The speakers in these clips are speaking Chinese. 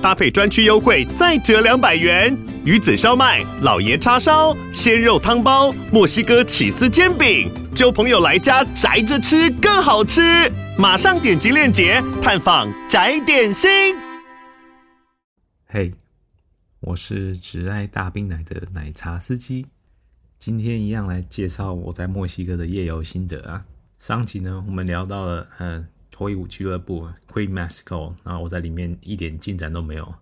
搭配专区优惠再折两百元。鱼子烧麦、老爷叉烧、鲜肉汤包、墨西哥起司煎饼，揪朋友来家宅着吃更好吃。马上点击链接探访宅点心。嘿，我是只爱大冰奶的奶茶司机，今天一样来介绍我在墨西哥的夜游心得啊。上集呢，我们聊到了呃脱衣舞俱乐部 Queen Mexico，然后我在里面一点进展都没有。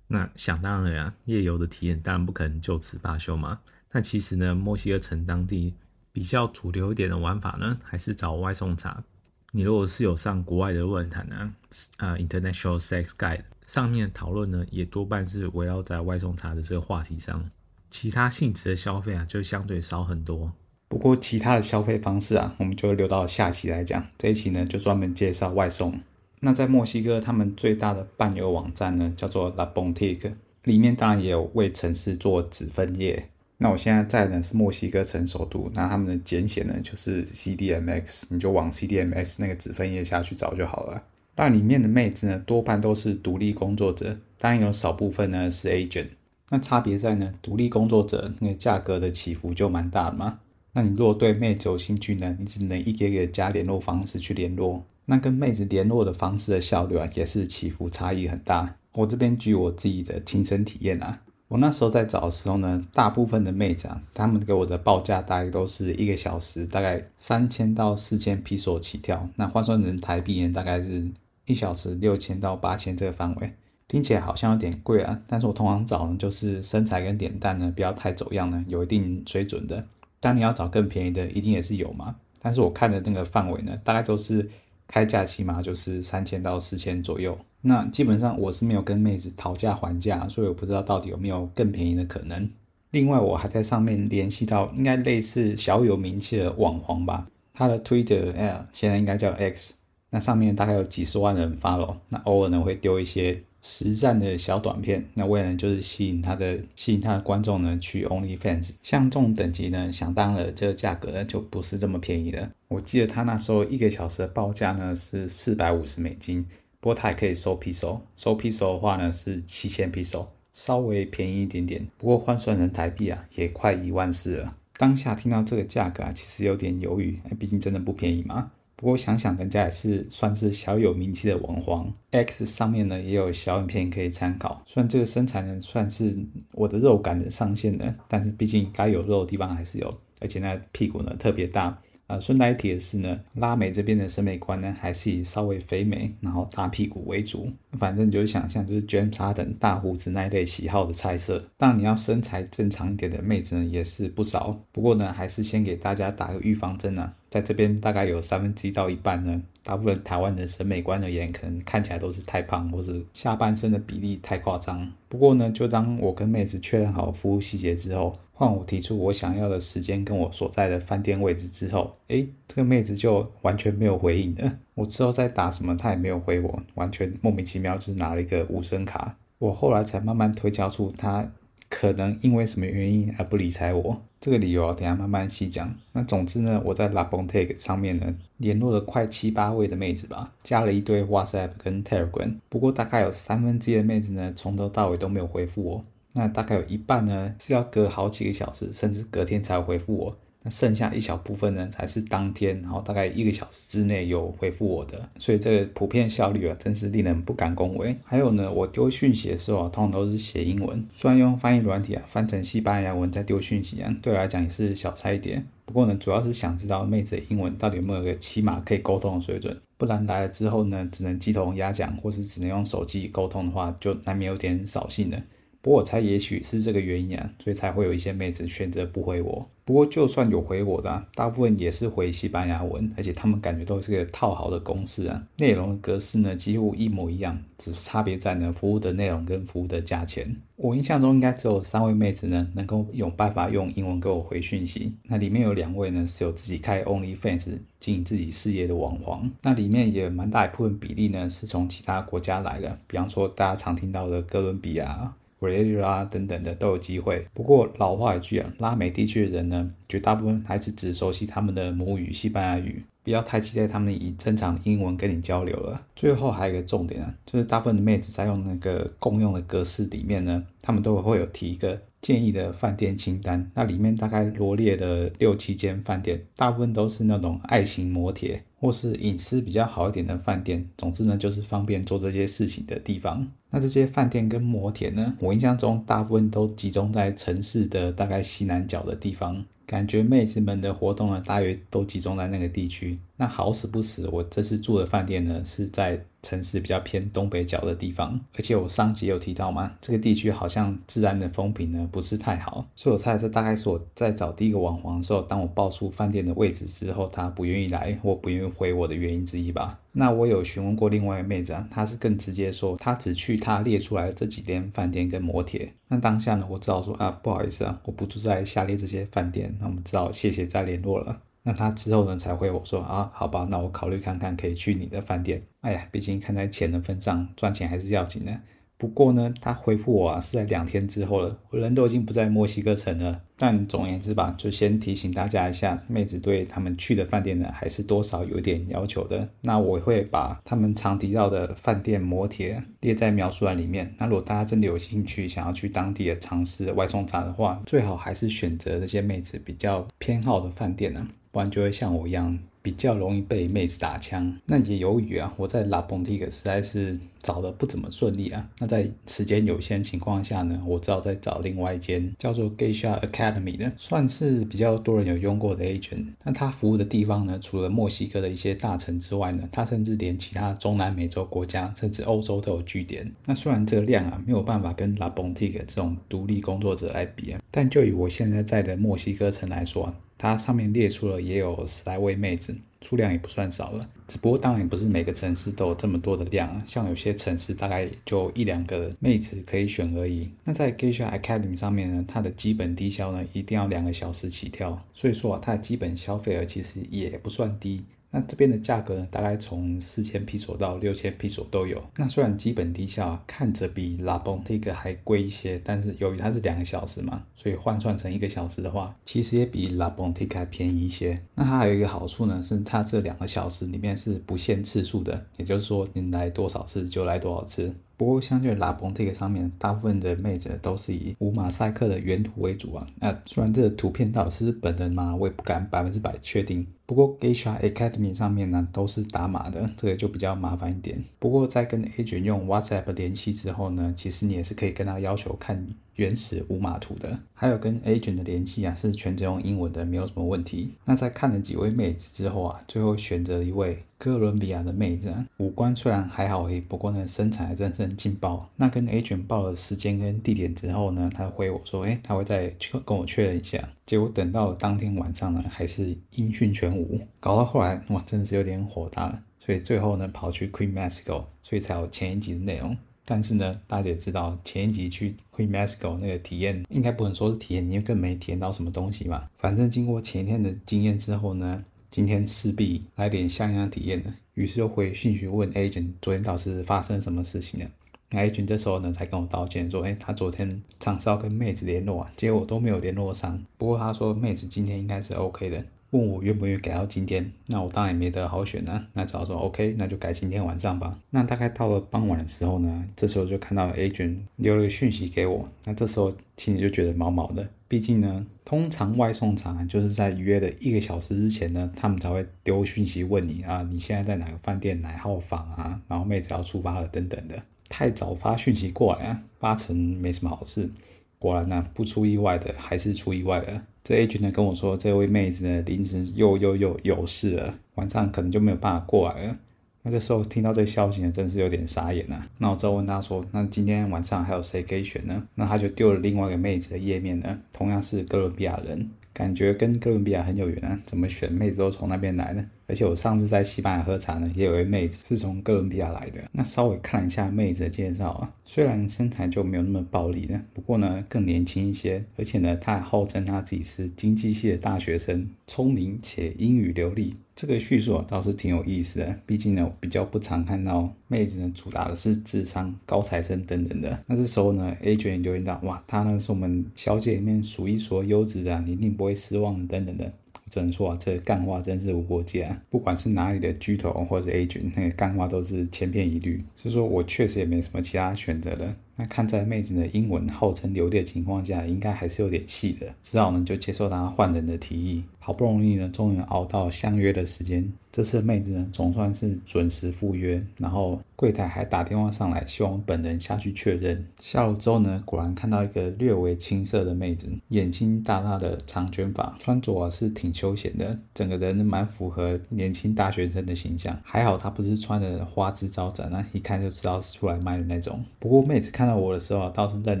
那想当然啊，夜游的体验当然不可能就此罢休嘛。但其实呢，墨西哥城当地比较主流一点的玩法呢，还是找外送茶。你如果是有上国外的论坛呢，啊，International Sex Guide 上面讨论呢，也多半是围绕在外送茶的这个话题上，其他性质的消费啊，就相对少很多。不过其他的消费方式啊，我们就留到下期来讲。这一期呢，就专门介绍外送。那在墨西哥，他们最大的伴游网站呢，叫做 La Bontique，里面当然也有为城市做子分页。那我现在在的是墨西哥城首都，那他们的简写呢就是 CDMX，你就往 CDMX 那个子分页下去找就好了。但里面的妹子呢，多半都是独立工作者，当然有少部分呢是 agent。那差别在呢，独立工作者那个价格的起伏就蛮大的嘛。那你如果对妹子有兴趣呢，你只能一个一个加联络方式去联络。那跟妹子联络的方式的效率啊，也是起伏差异很大。我这边举我自己的亲身体验啊。我那时候在找的时候呢，大部分的妹子啊，他们给我的报价大概都是一个小时大概三千到四千披索起跳，那换算成台币呢，大概是一小时六千到八千这个范围，听起来好像有点贵啊。但是我通常找呢，就是身材跟脸蛋呢不要太走样呢，有一定水准的。当你要找更便宜的，一定也是有嘛。但是我看的那个范围呢，大概都是。开价起码就是三千到四千左右，那基本上我是没有跟妹子讨价还价，所以我不知道到底有没有更便宜的可能。另外，我还在上面联系到应该类似小有名气的网红吧，他的 Twitter 哎，现在应该叫 X，那上面大概有几十万人 follow，那偶尔呢会丢一些。实战的小短片，那为了就是吸引他的吸引他的观众呢，去 OnlyFans，像这种等级呢，想当然了，这个价格呢就不是这么便宜的。我记得他那时候一个小时的报价呢是四百五十美金，不过他也可以收 Peso，收 Peso 的话呢是七千 Peso，稍微便宜一点点。不过换算成台币啊，也快一万四了。当下听到这个价格啊，其实有点犹豫，毕竟真的不便宜嘛。不过想想，人家也是算是小有名气的网红，X 上面呢也有小影片可以参考。虽然这个身材呢算是我的肉感的上限呢，但是毕竟该有肉的地方还是有，而且那屁股呢特别大。啊，顺带一提的是呢，拉美这边的审美观呢，还是以稍微肥美，然后大屁股为主。反正你就想象，就是 Gemsa 等大胡子那一类喜好的菜色。但，你要身材正常一点的妹子呢，也是不少。不过呢，还是先给大家打个预防针啊，在这边大概有三分之一到一半呢，大部分台湾的审美观而言，可能看起来都是太胖，或是下半身的比例太夸张。不过呢，就当我跟妹子确认好服务细节之后。换我提出我想要的时间跟我所在的饭店位置之后，诶，这个妹子就完全没有回应了。我之后再打什么，她也没有回我，完全莫名其妙，就是拿了一个无声卡。我后来才慢慢推敲出她可能因为什么原因而不理睬我。这个理由等下慢慢细讲。那总之呢，我在 La Bontique 上面呢联络了快七八位的妹子吧，加了一堆 WhatsApp 跟 Telegram。不过大概有三分之一的妹子呢，从头到尾都没有回复我。那大概有一半呢是要隔好几个小时，甚至隔天才回复我。那剩下一小部分呢才是当天，然后大概一个小时之内有回复我的。所以这个普遍效率啊，真是令人不敢恭维。还有呢，我丢讯息的时候啊，通常都是写英文，虽然用翻译软体啊翻成西班牙文再丢讯息啊，对我来讲也是小菜一碟。不过呢，主要是想知道妹子的英文到底有没有个起码可以沟通的水准，不然来了之后呢，只能鸡同鸭讲，或是只能用手机沟通的话，就难免有点扫兴的。我猜也许是这个原因啊，所以才会有一些妹子选择不回我。不过就算有回我的，大部分也是回西班牙文，而且他们感觉都是个套好的公式啊，内容的格式呢几乎一模一样，只差别在呢服务的内容跟服务的价钱。我印象中应该只有三位妹子呢能够有办法用英文给我回讯息，那里面有两位呢是有自己开 OnlyFans 经营自己事业的网黄，那里面也蛮大一部分比例呢是从其他国家来的，比方说大家常听到的哥伦比亚。委内瑞拉等等的都有机会。不过老话一句啊，拉美地区的人呢，绝大部分还是只熟悉他们的母语西班牙语，不要太期待他们以正常的英文跟你交流了。最后还有一个重点啊，就是大部分的妹子在用那个共用的格式里面呢，他们都会有提一个建议的饭店清单，那里面大概罗列了六七间饭店，大部分都是那种爱情摩铁或是隐私比较好一点的饭店。总之呢，就是方便做这些事情的地方。那这些饭店跟摩铁呢，我印象中大部分都集中在城市的大概西南角的地方，感觉妹子们的活动呢，大约都集中在那个地区。那好死不死，我这次住的饭店呢，是在城市比较偏东北角的地方，而且我上集有提到嘛，这个地区好像治安的风评呢不是太好，所以我猜这大概是我在找第一个网黄的时候，当我报出饭店的位置之后，他不愿意来或不愿意回我的原因之一吧。那我有询问过另外一个妹子啊，她是更直接说，她只去她列出来的这几间饭店跟摩铁。那当下呢，我只好说啊，不好意思啊，我不住在下列这些饭店，那我们只好谢谢再联络了。那他之后呢才回我说啊，好吧，那我考虑看看可以去你的饭店。哎呀，毕竟看在钱的份上，赚钱还是要紧的。不过呢，他回复我啊是在两天之后了，我人都已经不在墨西哥城了。但总而言之吧，就先提醒大家一下，妹子对他们去的饭店呢，还是多少有点要求的。那我会把他们常提到的饭店摩铁列在描述栏里面。那如果大家真的有兴趣，想要去当地的尝试外送茶的话，最好还是选择这些妹子比较偏好的饭店呢，不然就会像我一样。比较容易被妹子打枪，那也由于啊，我在 La ponti 实在是找的不怎么顺利啊。那在时间有限情况下呢，我只好再找另外一间叫做 Geisha Academy 的，算是比较多人有用过的 agent。那他服务的地方呢，除了墨西哥的一些大城之外呢，他甚至连其他中南美洲国家，甚至欧洲都有据点。那虽然这个量啊没有办法跟 La ponti 这种独立工作者来比啊，但就以我现在在的墨西哥城来说。它上面列出了也有十来位妹子，数量也不算少了。只不过当然不是每个城市都有这么多的量，像有些城市大概就一两个妹子可以选而已。那在 Geisha Academy 上面呢，它的基本低消呢一定要两个小时起跳，所以说啊，它的基本消费额其实也不算低。那这边的价格呢，大概从四千披索到六千披索都有。那虽然基本低效啊，看着比 La Bontique 还贵一些，但是由于它是两个小时嘛，所以换算成一个小时的话，其实也比 La Bontique 还便宜一些。那它还有一个好处呢，是它这两个小时里面是不限次数的，也就是说你来多少次就来多少次。不过，相对 La Bontique 上面，大部分的妹子都是以无马赛克的原图为主啊。那虽然这个图片到底是本人吗，我也不敢百分之百确定。不过 Geisha Academy 上面呢，都是打码的，这个就比较麻烦一点。不过在跟 agent 用 WhatsApp 联系之后呢，其实你也是可以跟他要求看你原始无码图的。还有跟 agent 的联系啊，是全程用英文的，没有什么问题。那在看了几位妹子之后啊，最后选择了一位。哥伦比亚的妹子，啊五官虽然还好而已，不过呢，身材还真是很劲爆。那跟 agent 报了时间跟地点之后呢，他回我说，哎，他会再跟我确认一下。结果等到当天晚上呢，还是音讯全无，搞到后来哇，真的是有点火大了。所以最后呢，跑去 Queen Mexico，所以才有前一集的内容。但是呢，大家也知道，前一集去 Queen Mexico 那个体验，应该不能说是体验，因为更没体验到什么东西嘛。反正经过前一天的经验之后呢。今天势必来点像样体验的，于是又回讯息问 agent 昨天到底是发生什么事情了。那 agent 这时候呢才跟我道歉说，哎，他昨天尝试要跟妹子联络啊，结果都没有联络上。不过他说妹子今天应该是 OK 的，问我愿不愿意改到今天。那我当然也没得好选啊，那只好说 OK，那就改今天晚上吧。那大概到了傍晚的时候呢，这时候就看到 agent 留了个讯息给我，那这时候心里就觉得毛毛的。毕竟呢，通常外送茶就是在约的一个小时之前呢，他们才会丢讯息问你啊，你现在在哪个饭店哪号房啊，然后妹子要出发了等等的。太早发讯息过来啊，八成没什么好事。果然呢、不出意外的还是出意外了。这 agent 呢跟我说，这位妹子呢临时又又又有事了，晚上可能就没有办法过来了。那这时候听到这个消息呢，真是有点傻眼啊。那我之后问他说：“那今天晚上还有谁可以选呢？”那他就丢了另外一个妹子的页面呢，同样是哥伦比亚人。感觉跟哥伦比亚很有缘啊，怎么选妹子都从那边来呢？而且我上次在西班牙喝茶呢，也有位妹子是从哥伦比亚来的。那稍微看了一下妹子的介绍啊，虽然身材就没有那么暴力了，不过呢更年轻一些，而且呢她还号称她自己是经济系的大学生，聪明且英语流利。这个叙述啊倒是挺有意思的，毕竟呢我比较不常看到妹子呢主打的是智商、高材生等等的。那这时候呢 A 卷留言到，哇，她呢是我们小姐里面数一数二优质的，你一定不会失望等等的。只能说啊，这干话真是无国界啊！不管是哪里的巨头或者是 A 卷，那个干话都是千篇一律。是说我确实也没什么其他选择的。那看在妹子的英文号称流利的情况下，应该还是有点戏的。只好呢就接受她换人的提议。好不容易呢，终于熬到相约的时间。这次妹子呢，总算是准时赴约。然后柜台还打电话上来，希望本人下去确认。下楼之后呢，果然看到一个略微青涩的妹子，眼睛大大的长卷发，穿着啊是挺休闲的，整个人蛮符合年轻大学生的形象。还好她不是穿的花枝招展啊，一看就知道是出来卖的那种。不过妹子看到我的时候啊，倒是愣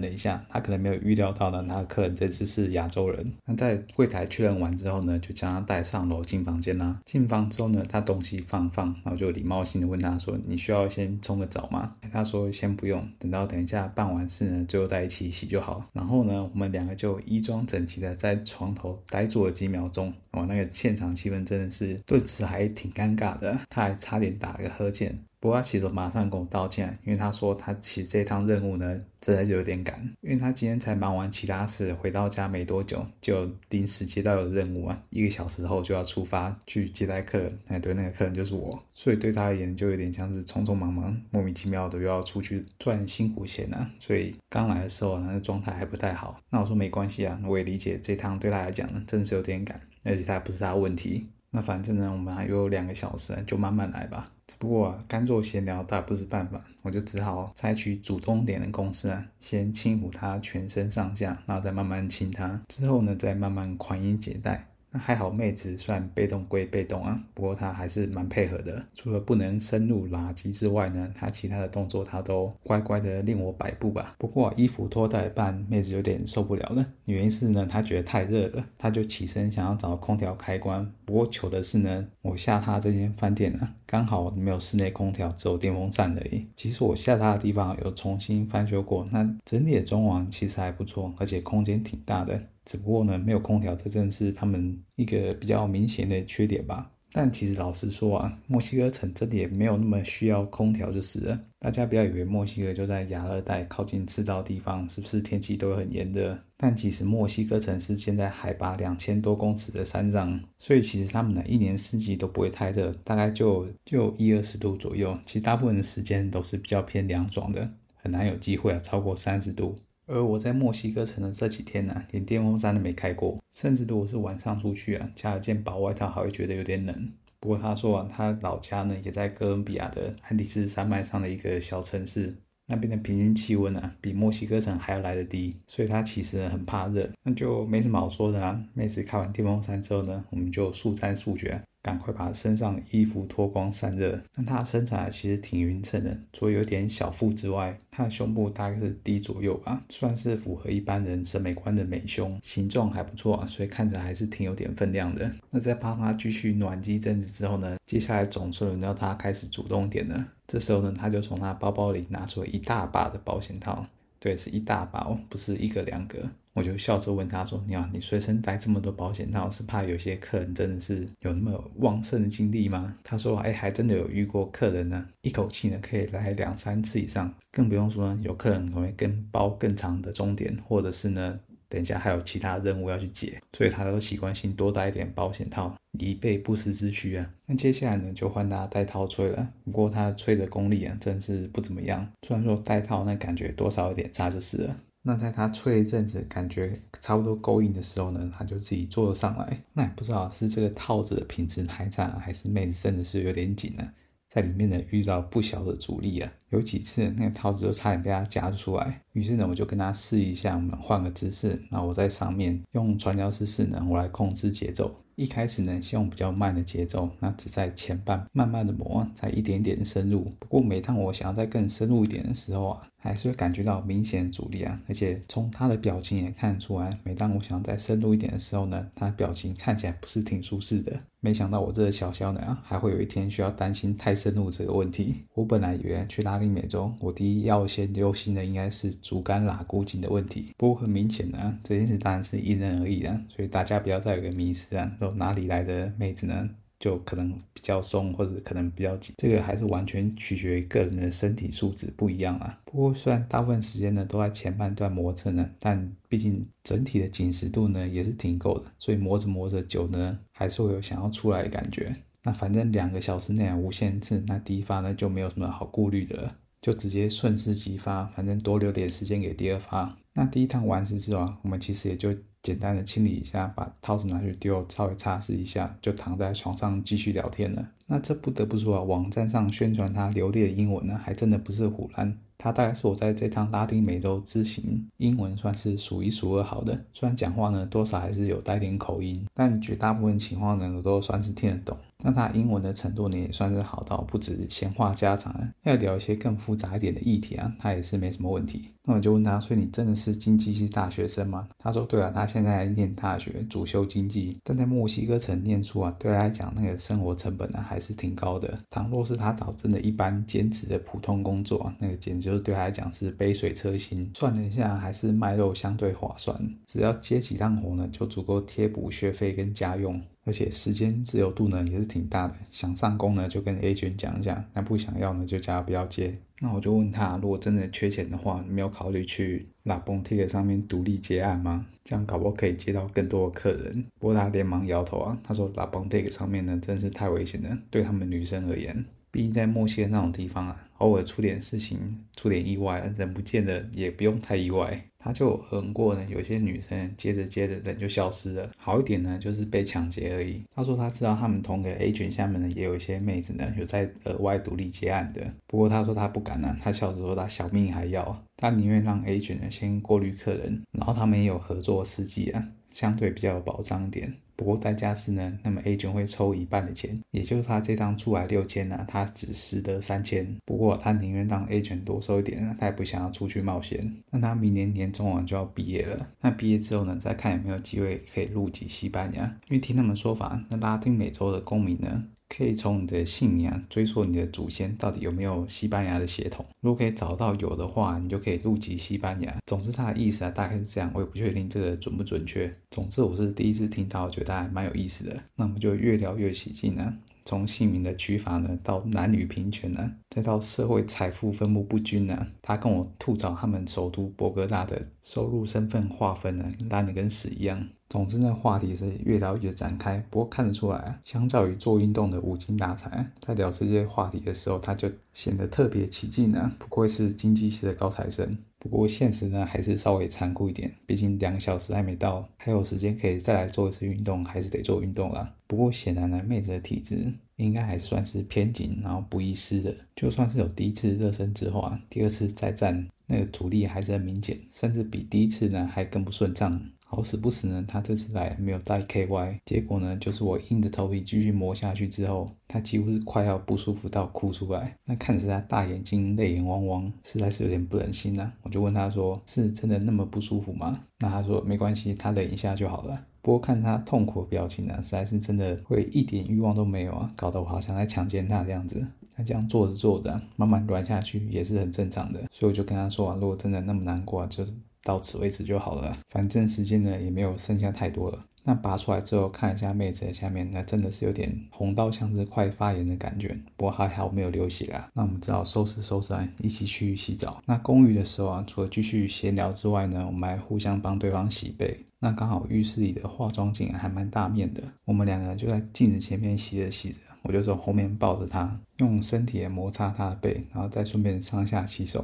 了一下，他可能没有预料到呢，他的客人这次是亚洲人。那在柜台确认完之后呢，就将他带上楼进房间啦。进房之后呢，他东西放放，然后就礼貌性的问他说：“你需要先冲个澡吗？”他说：“先不用，等到等一下办完事呢，最后再一起洗就好。”然后呢，我们两个就衣装整齐的在床头呆坐了几秒钟。哇，那个现场气氛真的是顿时还挺尴尬的，他还差点打了个呵欠。不过他其实马上跟我道歉，因为他说他其实这趟任务呢，真的是有点赶，因为他今天才忙完其他事，回到家没多久，就临时接到有任务啊，一个小时后就要出发去接待客人。哎，对，那个客人就是我，所以对他而言就有点像是匆匆忙忙、莫名其妙的又要出去赚辛苦钱啊。所以刚来的时候呢，状态还不太好。那我说没关系啊，我也理解这趟对他来讲呢，真的是有点赶，而且他还不是他的问题。那反正呢，我们还有两个小时，就慢慢来吧。只不过啊，干坐闲聊倒不是办法，我就只好采取主动点的攻势啊，先轻抚他全身上下，然后再慢慢亲他，之后呢，再慢慢宽衣解带。还好，妹子算被动归被动啊，不过她还是蛮配合的。除了不能深入垃圾之外呢，她其他的动作她都乖乖的令我摆布吧。不过衣服脱到一半，妹子有点受不了了。原因是呢，她觉得太热了，她就起身想要找空调开关。不过糗的是呢，我下榻这间饭店呢，刚好没有室内空调，只有电风扇而已。其实我下榻的地方有重新翻修过，那整体的装潢其实还不错，而且空间挺大的。只不过呢，没有空调，这真的是他们一个比较明显的缺点吧。但其实老实说啊，墨西哥城真的也没有那么需要空调就是了。大家不要以为墨西哥就在亚热带靠近赤道地方，是不是天气都很炎热？但其实墨西哥城是建在海拔两千多公尺的山上，所以其实他们呢一年四季都不会太热，大概就就一二十度左右。其实大部分的时间都是比较偏凉爽的，很难有机会啊超过三十度。而我在墨西哥城的这几天呢、连电风扇都没开过，甚至如果是晚上出去啊，加了件薄外套还会觉得有点冷。不过他说啊，他老家呢也在哥伦比亚的安第斯山脉上的一个小城市，那边的平均气温啊比墨西哥城还要来得低，所以他其实很怕热，那就没什么好说的啊。妹子开完电风扇之后呢，我们就速战速决。赶快把身上衣服脱光散热。但她的身材其实挺匀称的，除了有点小腹之外，她的胸部大概是 D 左右吧，算是符合一般人审美观的美胸，形状还不错啊，所以看着还是挺有点分量的。那在帮她继续暖机一阵子之后呢，接下来总算轮到她开始主动点了。这时候呢，他就从他包包里拿出了一大把的保险套，对，是一大把哦，不是一个两个。我就笑着问他说：“你好，你随身带这么多保险套，是怕有些客人真的是有那么旺盛的精力吗？”他说：“哎，还真的有遇过客人呢，一口气呢可以来两三次以上，更不用说呢，有客人可能会跟包更长的终点，或者是呢，等一下还有其他任务要去解，所以他都习惯性多带一点保险套，以备不时之需啊。那接下来呢，就换他带套吹了，不过他吹的功力啊，真是不怎么样。虽然说带套那感觉多少有点差就是了。”那在他吹一阵子，感觉差不多够硬的时候呢，他就自己坐了上来。那也不知道是这个套子的品质太差，还是妹子真的是有点紧呢，在里面呢遇到不小的阻力啊。有几次那个套子就差点被他夹出来。于是呢，我就跟他试一下，我们换个姿势，然后我在上面用传教士势能，我来控制节奏。一开始呢，先用比较慢的节奏，那只在前半慢慢的磨，再一点点深入。不过每当我想要再更深入一点的时候啊，还是会感觉到明显阻力啊。而且从他的表情也看得出来，每当我想要再深入一点的时候呢，他的表情看起来不是挺舒适的。没想到我这个小小的啊，还会有一天需要担心太深入这个问题。我本来以为去拉丁美中，我第一要先留心的应该是竹竿拉箍紧的问题。不过很明显的啊，这件事当然是因人而异的，所以大家不要再有个迷思啊，说哪里来的妹子呢？就可能比较松，或者可能比较紧，这个还是完全取决于个人的身体素质不一样啊。不过虽然大部分时间呢都在前半段磨蹭呢，但毕竟整体的紧实度呢也是挺够的，所以磨着磨着久呢，还是会有想要出来的感觉。那反正两个小时内啊无限次，那第一发呢就没有什么好顾虑的了，就直接顺势即发，反正多留点时间给第二发。那第一趟完事之后啊，我们其实也就。简单的清理一下，把套子拿去丢，稍微擦拭一下，就躺在床上继续聊天了。那这不得不说啊，网站上宣传它流利的英文呢，还真的不是唬烂。他大概是我在这趟拉丁美洲之行英文算是数一数二好的，虽然讲话呢多少还是有带点口音，但绝大部分情况呢我都算是听得懂。那他英文的程度呢也算是好到不止闲话家常啊，要聊一些更复杂一点的议题啊，他也是没什么问题。那我就问他，所以你真的是经济系大学生吗？他说对啊，他现在念大学，主修经济，但在墨西哥城念书啊，对他来讲那个生活成本呢还是挺高的。倘若是他找真的一般兼职的普通工作，那个简直就是对他来讲是杯水车薪。算了一下，还是卖肉相对划算，只要接几趟活呢，就足够贴补学费跟家用。而且时间自由度呢也是挺大的，想上工呢就跟 agent 讲一下，那不想要呢就叫他不要接。那我就问他，如果真的缺钱的话，你没有考虑去 La Bontique 上面独立接案吗？这样搞不可以接到更多的客人。不过他连忙摇头啊，他说 La Bontique 上面呢真是太危险了，对他们女生而言。毕竟在墨西哥那种地方啊，偶尔出点事情、出点意外，人不见得也不用太意外。他就横过呢，有些女生接着接着人就消失了。好一点呢，就是被抢劫而已。他说他知道他们同个 A 群下面呢，也有一些妹子呢，有在额外独立接案的。不过他说他不敢、啊，他笑着说他小命还要，他宁愿让 agent 呢先过滤客人，然后他们也有合作司机啊，相对比较有保障一点。不过代价是呢，那么 agent 会抽一半的钱，也就是他这趟出来六千呢，他只实得三千。不过他宁愿让 agent 多收一点，他也不想要出去冒险。那他明年年中啊就要毕业了，那毕业之后呢，再看有没有机会可以入籍西班牙。因为听他们说法，那拉丁美洲的公民呢，可以从你的姓名啊追溯你的祖先到底有没有西班牙的血统。如果可以找到有的话，你就可以入籍西班牙。总之他的意思啊，大概是这样，我也不确定这个准不准确。总之我是第一次听到，觉得还蛮有意思的。那我们就越聊越起劲呢，从姓名的取法呢，到男女平权呢，再到社会财富分布不均呢。他跟我吐槽他们首都博格大的收入身份划分呢，烂的跟屎一样。总之呢，话题是越聊越展开。不过看得出来，相较于做运动的无精打采，在聊这些话题的时候，他就显得特别起劲呢。不愧是经济系的高材生。不过现实呢，还是稍微残酷一点。毕竟两小时还没到，还有时间可以再来做一次运动，还是得做运动啦。不过显然呢，妹子的体质应该还是算是偏紧，然后不易湿的。就算是有第一次热身之后啊，第二次再战，那个阻力还是很明显，甚至比第一次呢还更不顺畅。好死不死呢，他这次来没有带 KY，结果呢，就是我硬着头皮继续磨下去之后，他几乎是快要不舒服到哭出来。那看着他大眼睛泪眼汪汪，实在是有点不忍心呐。我就问他说：“是真的那么不舒服吗？”那他说：“没关系，他忍一下就好了。”不过看他痛苦的表情呢，实在是真的会一点欲望都没有啊，搞得我好像在强奸他这样子。他这样做着做着，慢慢软下去也是很正常的。所以我就跟他说啊：“如果真的那么难过，啊就。”到此为止就好了，反正时间呢也没有剩下太多了。那拔出来之后看一下妹子的下面，那真的是有点红到像是快发炎的感觉。不过还好没有流血啊。那我们只好收拾收拾，一起去洗澡。那公寓的时候啊，除了继续闲聊之外呢，我们还互相帮对方洗背。那刚好浴室里的化妆镜还蛮大面的，我们两个就在镜子前面洗着洗着，我就从后面抱着她，用身体来摩擦她的背，然后再顺便上下洗手。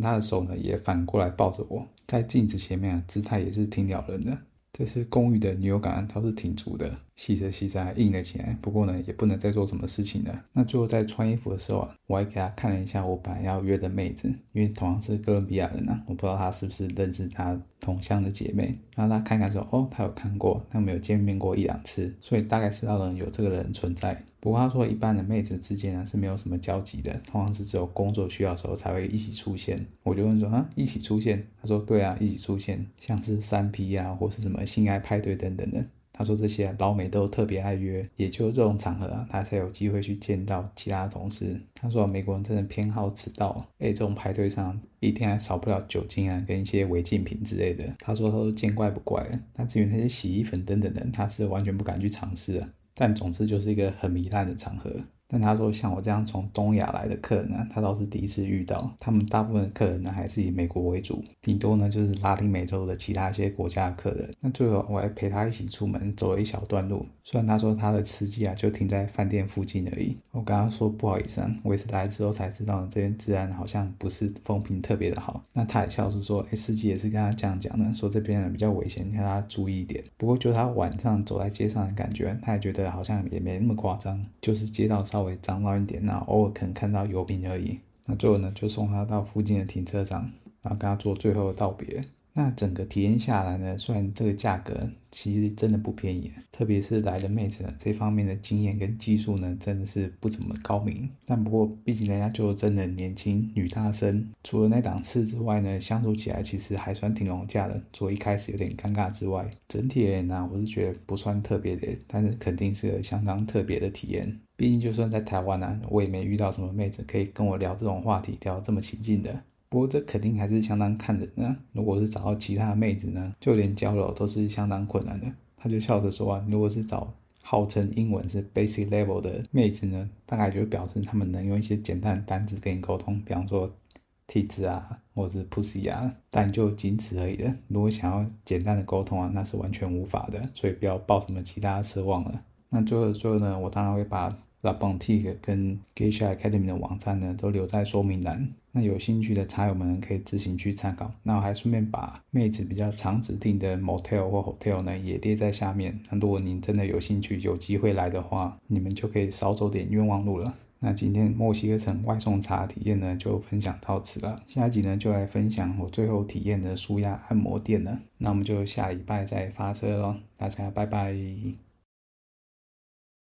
他的手呢也反过来抱着我，在镜子前面啊，姿态也是挺撩人的。这是公寓的女友感倒是挺足的。洗着洗着硬了起来。不过呢，也不能再做什么事情了。那最后在穿衣服的时候啊，我还给他看了一下我本来要约的妹子，因为同样是哥伦比亚人啊，我不知道他是不是认识他同乡的姐妹。然后他看看说，哦，他有看过，他们有见面过一两次，所以大概知道了有这个人存在。不过他说，一般的妹子之间呢是没有什么交集的，通常是只有工作需要的时候才会一起出现。我就问说啊，一起出现？他说对啊，一起出现，像是三 P 啊，或是什么性爱派对等等的。他说这些老美都特别爱约，也就这种场合啊，他才有机会去见到其他同事。他说美国人真的偏好迟到，哎，这种派对上一天还少不了酒精啊，跟一些违禁品之类的。他说他都见怪不怪了。那至于那些洗衣粉等等的，他是完全不敢去尝试啊。但总之就是一个很糜烂的场合。但他说，像我这样从东亚来的客人呢，他倒是第一次遇到。他们大部分客人呢，还是以美国为主，顶多呢就是拉丁美洲的其他一些国家的客人。那最后我还陪他一起出门，走了一小段路。虽然他说他的司机啊就停在饭店附近而已。我跟他说不好意思啊，我也是来之后才知道这边治安好像不是风评特别的好。那他也笑着说，哎，司机也是跟他这样讲的，说这边人比较危险，让他注意一点。不过就他晚上走在街上的感觉，他也觉得好像也没那么夸张，就是街道稍稍微脏乱一点。那偶尔可能看到游民而已。那最后呢，就送他到附近的停车场，然后跟他做最后的道别。那整个体验下来呢，虽然这个价格其实真的不便宜，特别是来的妹子呢，这方面的经验跟技术呢，真的是不怎么高明。但不过毕竟人家就真的年轻女大生，除了那档次之外呢，相处起来其实还算挺融洽的。除了一开始有点尴尬之外，整体而言呢，我是觉得不算特别的，但是肯定是个相当特别的体验。毕竟就算在台湾呢、我也没遇到什么妹子可以跟我聊这种话题，聊这么起劲的。不过这肯定还是相当看人的。如果是找到其他的妹子呢，就连交流都是相当困难的。他就笑着说啊，如果是找号称英文是 basic level 的妹子呢，大概就表示他们能用一些简单的单字跟你沟通，比方说 tits 啊，或者是 pussy 啊，但就仅此而已了。如果想要简单的沟通啊，那是完全无法的。所以不要抱什么其他的奢望了。那最后最后呢，我当然会把。La b o n t i q u e 跟 Geisha Academy 的网站呢，都留在说明栏。那有兴趣的茶友们可以自行去参考。那我还顺便把妹子比较常指定的 Motel 或 Hotel 呢，也列在下面。那如果您真的有兴趣、有机会来的话，你们就可以少走点冤枉路了。那今天墨西哥城外送茶体验呢，就分享到此了。下一集呢，就来分享我最后体验的舒压按摩店了。那我们就下礼拜再发车喽，大家拜拜。